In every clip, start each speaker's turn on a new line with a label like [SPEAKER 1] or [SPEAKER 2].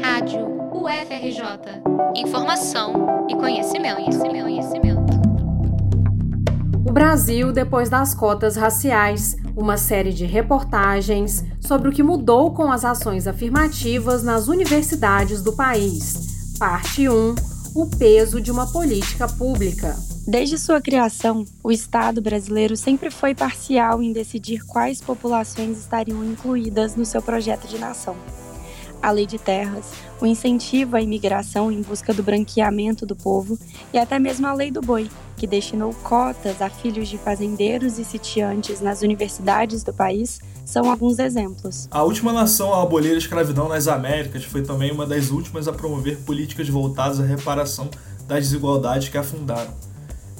[SPEAKER 1] Rádio UFRJ. Informação e conhecimento, conhecimento, conhecimento.
[SPEAKER 2] O Brasil depois das cotas raciais, uma série de reportagens sobre o que mudou com as ações afirmativas nas universidades do país. Parte 1: O peso de uma política pública.
[SPEAKER 3] Desde sua criação, o Estado brasileiro sempre foi parcial em decidir quais populações estariam incluídas no seu projeto de nação. A lei de terras, o incentivo à imigração em busca do branqueamento do povo e até mesmo a lei do boi, que destinou cotas a filhos de fazendeiros e sitiantes nas universidades do país, são alguns exemplos.
[SPEAKER 4] A última nação a abolir a escravidão nas Américas foi também uma das últimas a promover políticas voltadas à reparação das desigualdades que afundaram.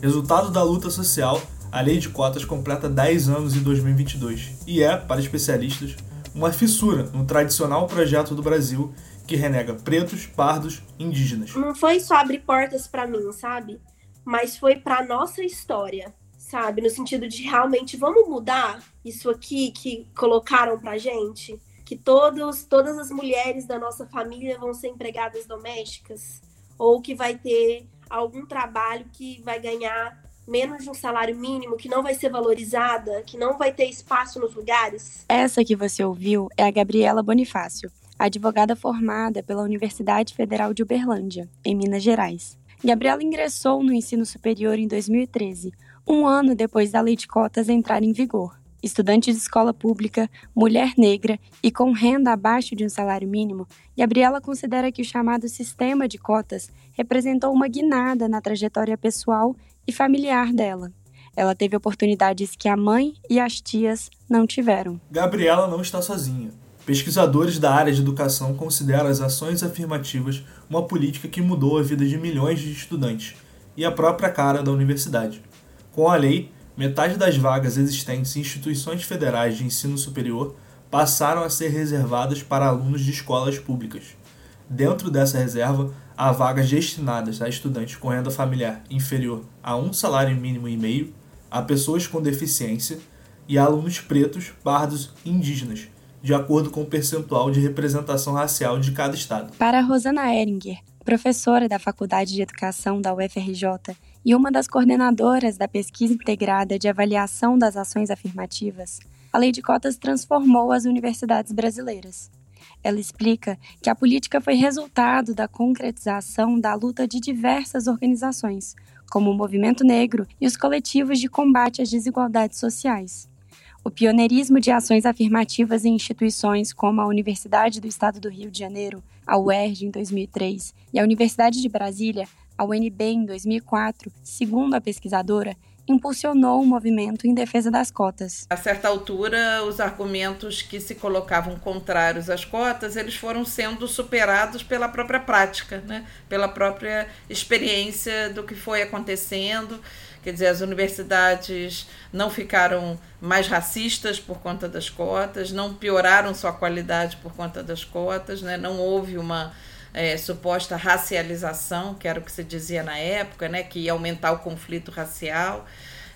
[SPEAKER 4] Resultado da luta social, a lei de cotas completa 10 anos em 2022 e é, para especialistas, uma fissura no tradicional projeto do Brasil que renega pretos, pardos, indígenas.
[SPEAKER 5] Não foi só abrir portas para mim, sabe? Mas foi para nossa história, sabe? No sentido de realmente vamos mudar isso aqui que colocaram pra gente, que todos, todas as mulheres da nossa família vão ser empregadas domésticas ou que vai ter algum trabalho que vai ganhar menos de um salário mínimo, que não vai ser valorizada, que não vai ter espaço nos lugares?
[SPEAKER 3] Essa que você ouviu é a Gabriela Bonifácio, advogada formada pela Universidade Federal de Uberlândia, em Minas Gerais. Gabriela ingressou no ensino superior em 2013, um ano depois da lei de cotas entrar em vigor estudante de escola pública, mulher negra e com renda abaixo de um salário mínimo, Gabriela considera que o chamado sistema de cotas representou uma guinada na trajetória pessoal e familiar dela. Ela teve oportunidades que a mãe e as tias não tiveram.
[SPEAKER 4] Gabriela não está sozinha. Pesquisadores da área de educação consideram as ações afirmativas uma política que mudou a vida de milhões de estudantes e a própria cara da universidade. Com a lei, metade das vagas existentes em instituições federais de ensino superior passaram a ser reservadas para alunos de escolas públicas. Dentro dessa reserva, há vagas destinadas a estudantes com renda familiar inferior a um salário mínimo e meio, a pessoas com deficiência e a alunos pretos, pardos e indígenas, de acordo com o percentual de representação racial de cada estado.
[SPEAKER 3] Para Rosana Eringer, professora da Faculdade de Educação da UFRJ e uma das coordenadoras da pesquisa integrada de avaliação das ações afirmativas, a Lei de Cotas transformou as universidades brasileiras. Ela explica que a política foi resultado da concretização da luta de diversas organizações, como o Movimento Negro e os coletivos de combate às desigualdades sociais. O pioneirismo de ações afirmativas em instituições como a Universidade do Estado do Rio de Janeiro, a UERJ em 2003, e a Universidade de Brasília a UNB em 2004, segundo a pesquisadora, impulsionou o movimento em defesa das cotas.
[SPEAKER 6] A certa altura, os argumentos que se colocavam contrários às cotas, eles foram sendo superados pela própria prática, né? pela própria experiência do que foi acontecendo. Quer dizer, as universidades não ficaram mais racistas por conta das cotas, não pioraram sua qualidade por conta das cotas, né? não houve uma é, suposta racialização, que era o que se dizia na época, né, que ia aumentar o conflito racial.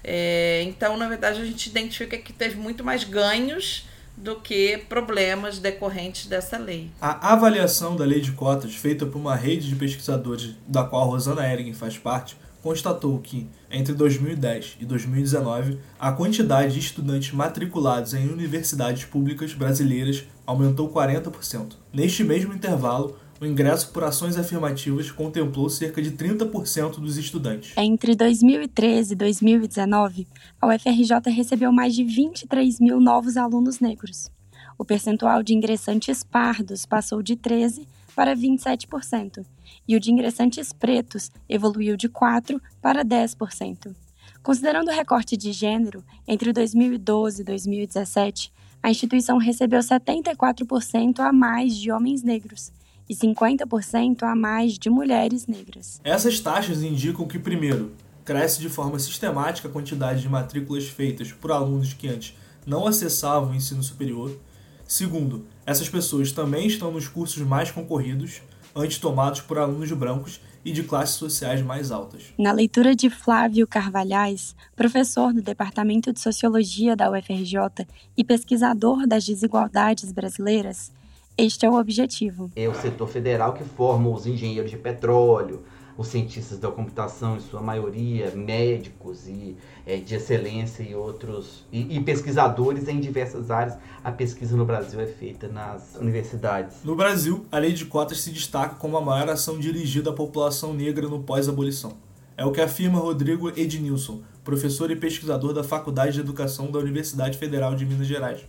[SPEAKER 6] É, então, na verdade, a gente identifica que teve muito mais ganhos do que problemas decorrentes dessa lei.
[SPEAKER 4] A avaliação da lei de cotas, feita por uma rede de pesquisadores da qual Rosana Eringen faz parte, constatou que, entre 2010 e 2019, a quantidade de estudantes matriculados em universidades públicas brasileiras aumentou 40%. Neste mesmo intervalo, o ingresso por ações afirmativas contemplou cerca de 30% dos estudantes.
[SPEAKER 3] Entre 2013 e 2019, a UFRJ recebeu mais de 23 mil novos alunos negros. O percentual de ingressantes pardos passou de 13% para 27%, e o de ingressantes pretos evoluiu de 4% para 10%. Considerando o recorte de gênero, entre 2012 e 2017, a instituição recebeu 74% a mais de homens negros e 50% a mais de mulheres negras.
[SPEAKER 4] Essas taxas indicam que, primeiro, cresce de forma sistemática a quantidade de matrículas feitas por alunos que antes não acessavam o ensino superior. Segundo, essas pessoas também estão nos cursos mais concorridos, antes tomados por alunos brancos e de classes sociais mais altas.
[SPEAKER 3] Na leitura de Flávio Carvalhais, professor do Departamento de Sociologia da UFRJ e pesquisador das desigualdades brasileiras, Este é o objetivo.
[SPEAKER 7] É o setor federal que forma os engenheiros de petróleo, os cientistas da computação, em sua maioria, médicos e é, de excelência e outros, e, e, pesquisadores em diversas áreas. A pesquisa no Brasil é feita nas universidades.
[SPEAKER 4] No Brasil, a lei de cotas se destaca como a maior ação dirigida à população negra no pós-abolição. É o que afirma Rodrigo Ednilson, professor e pesquisador da Faculdade de Educação da Universidade Federal de Minas Gerais,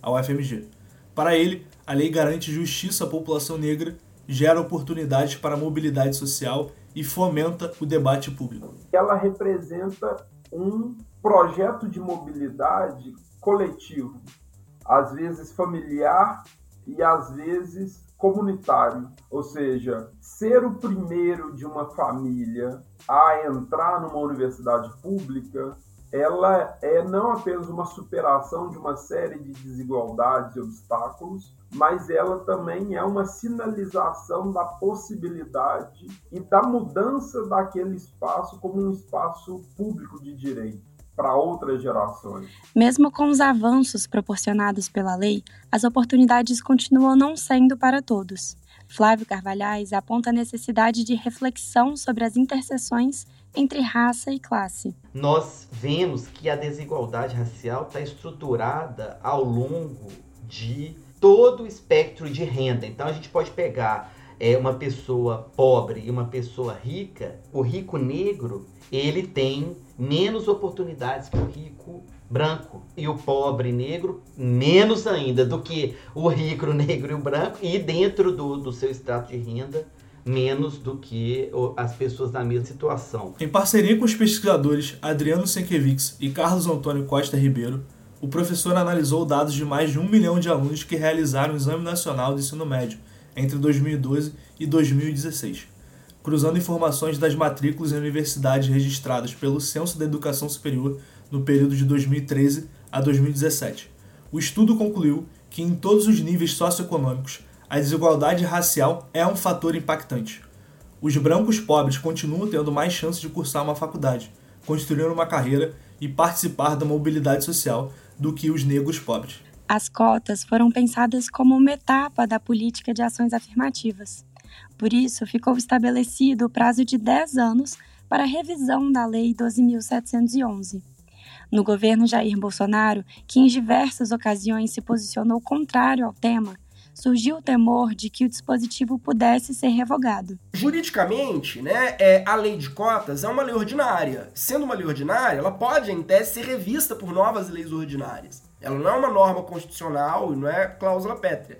[SPEAKER 4] a UFMG. Para ele, a lei garante justiça à população negra, gera oportunidades para a mobilidade social e fomenta o debate público.
[SPEAKER 8] Ela representa um projeto de mobilidade coletivo, às vezes familiar e às vezes comunitário, ou seja, ser o primeiro de uma família a entrar numa universidade pública, ela é não apenas uma superação de uma série de desigualdades e obstáculos, mas ela também é uma sinalização da possibilidade e da mudança daquele espaço como um espaço público de direito para outras gerações.
[SPEAKER 3] Mesmo com os avanços proporcionados pela lei, as oportunidades continuam não sendo para todos. Flávio Carvalhais aponta a necessidade de reflexão sobre as interseções entre raça e classe.
[SPEAKER 7] Nós vemos que a desigualdade racial está estruturada ao longo de todo o espectro de renda. Então a gente pode pegar é, uma pessoa pobre e uma pessoa rica. O rico negro ele tem menos oportunidades que o rico branco e o pobre negro menos ainda do que o rico negro e o branco e dentro do, do seu extrato de renda menos do que as pessoas na mesma situação.
[SPEAKER 4] Em parceria com os pesquisadores Adriano Senkevics e Carlos Antônio Costa Ribeiro, o professor analisou dados de mais de um milhão de alunos que realizaram o Exame Nacional de Ensino Médio entre 2012 e 2016, cruzando informações das matrículas em universidades registradas pelo Censo da Educação Superior no período de 2013 a 2017. O estudo concluiu que, em todos os níveis socioeconômicos, a desigualdade racial é um fator impactante. Os brancos pobres continuam tendo mais chances de cursar uma faculdade, construir uma carreira e participar da mobilidade social do que os negros pobres.
[SPEAKER 3] As cotas foram pensadas como uma etapa da política de ações afirmativas. Por isso, ficou estabelecido o prazo de 10 anos para a revisão da Lei 12.711. No governo Jair Bolsonaro, que em diversas ocasiões se posicionou contrário ao tema, surgiu o temor de que o dispositivo pudesse ser revogado.
[SPEAKER 9] Juridicamente, né, é, a lei de cotas é uma lei ordinária. Sendo uma lei ordinária, ela pode, em tese, ser revista por novas leis ordinárias. Ela não é uma norma constitucional e não é cláusula pétrea.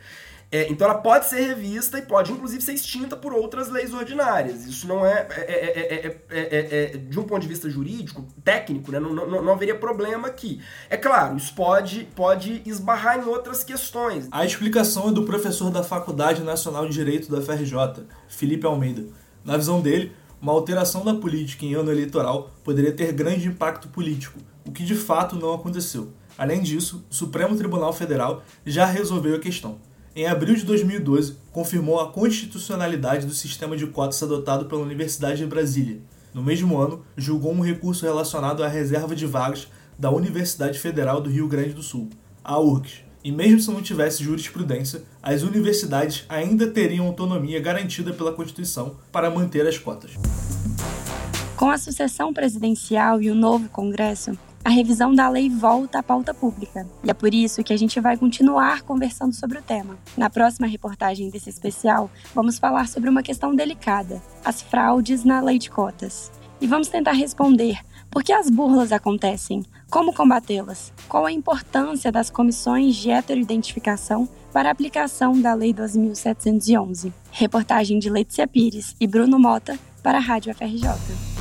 [SPEAKER 9] É, então ela pode ser revista e pode inclusive ser extinta por outras leis ordinárias. Isso não é, é, é, é de um ponto de vista jurídico, técnico, né, não, não, não, haveria problema aqui. É claro, isso pode, pode esbarrar em outras questões.
[SPEAKER 4] A explicação é do professor da Faculdade Nacional de Direito da FRJ, Felipe Almeida. Na visão dele, uma alteração da política em ano eleitoral poderia ter grande impacto político, o que de fato não aconteceu. Além disso, o Supremo Tribunal Federal já resolveu a questão em abril de 2012, confirmou a constitucionalidade do sistema de cotas adotado pela Universidade de Brasília. No mesmo ano, julgou um recurso relacionado à reserva de vagas da Universidade Federal do Rio Grande do Sul, a URGS. E mesmo se não tivesse jurisprudência, as universidades ainda teriam autonomia garantida pela Constituição para manter as cotas.
[SPEAKER 3] Com a sucessão presidencial e o novo Congresso, a revisão da lei volta à pauta pública. E é por isso que a gente vai continuar conversando sobre o tema. Na próxima reportagem desse especial, vamos falar sobre uma questão delicada: as fraudes na lei de cotas. E vamos tentar responder por que as burlas acontecem, como combatê-las, qual a importância das comissões de heteroidentificação para a aplicação da Lei 12.711. Reportagem de Letícia Pires e Bruno Mota para a Rádio FRJ.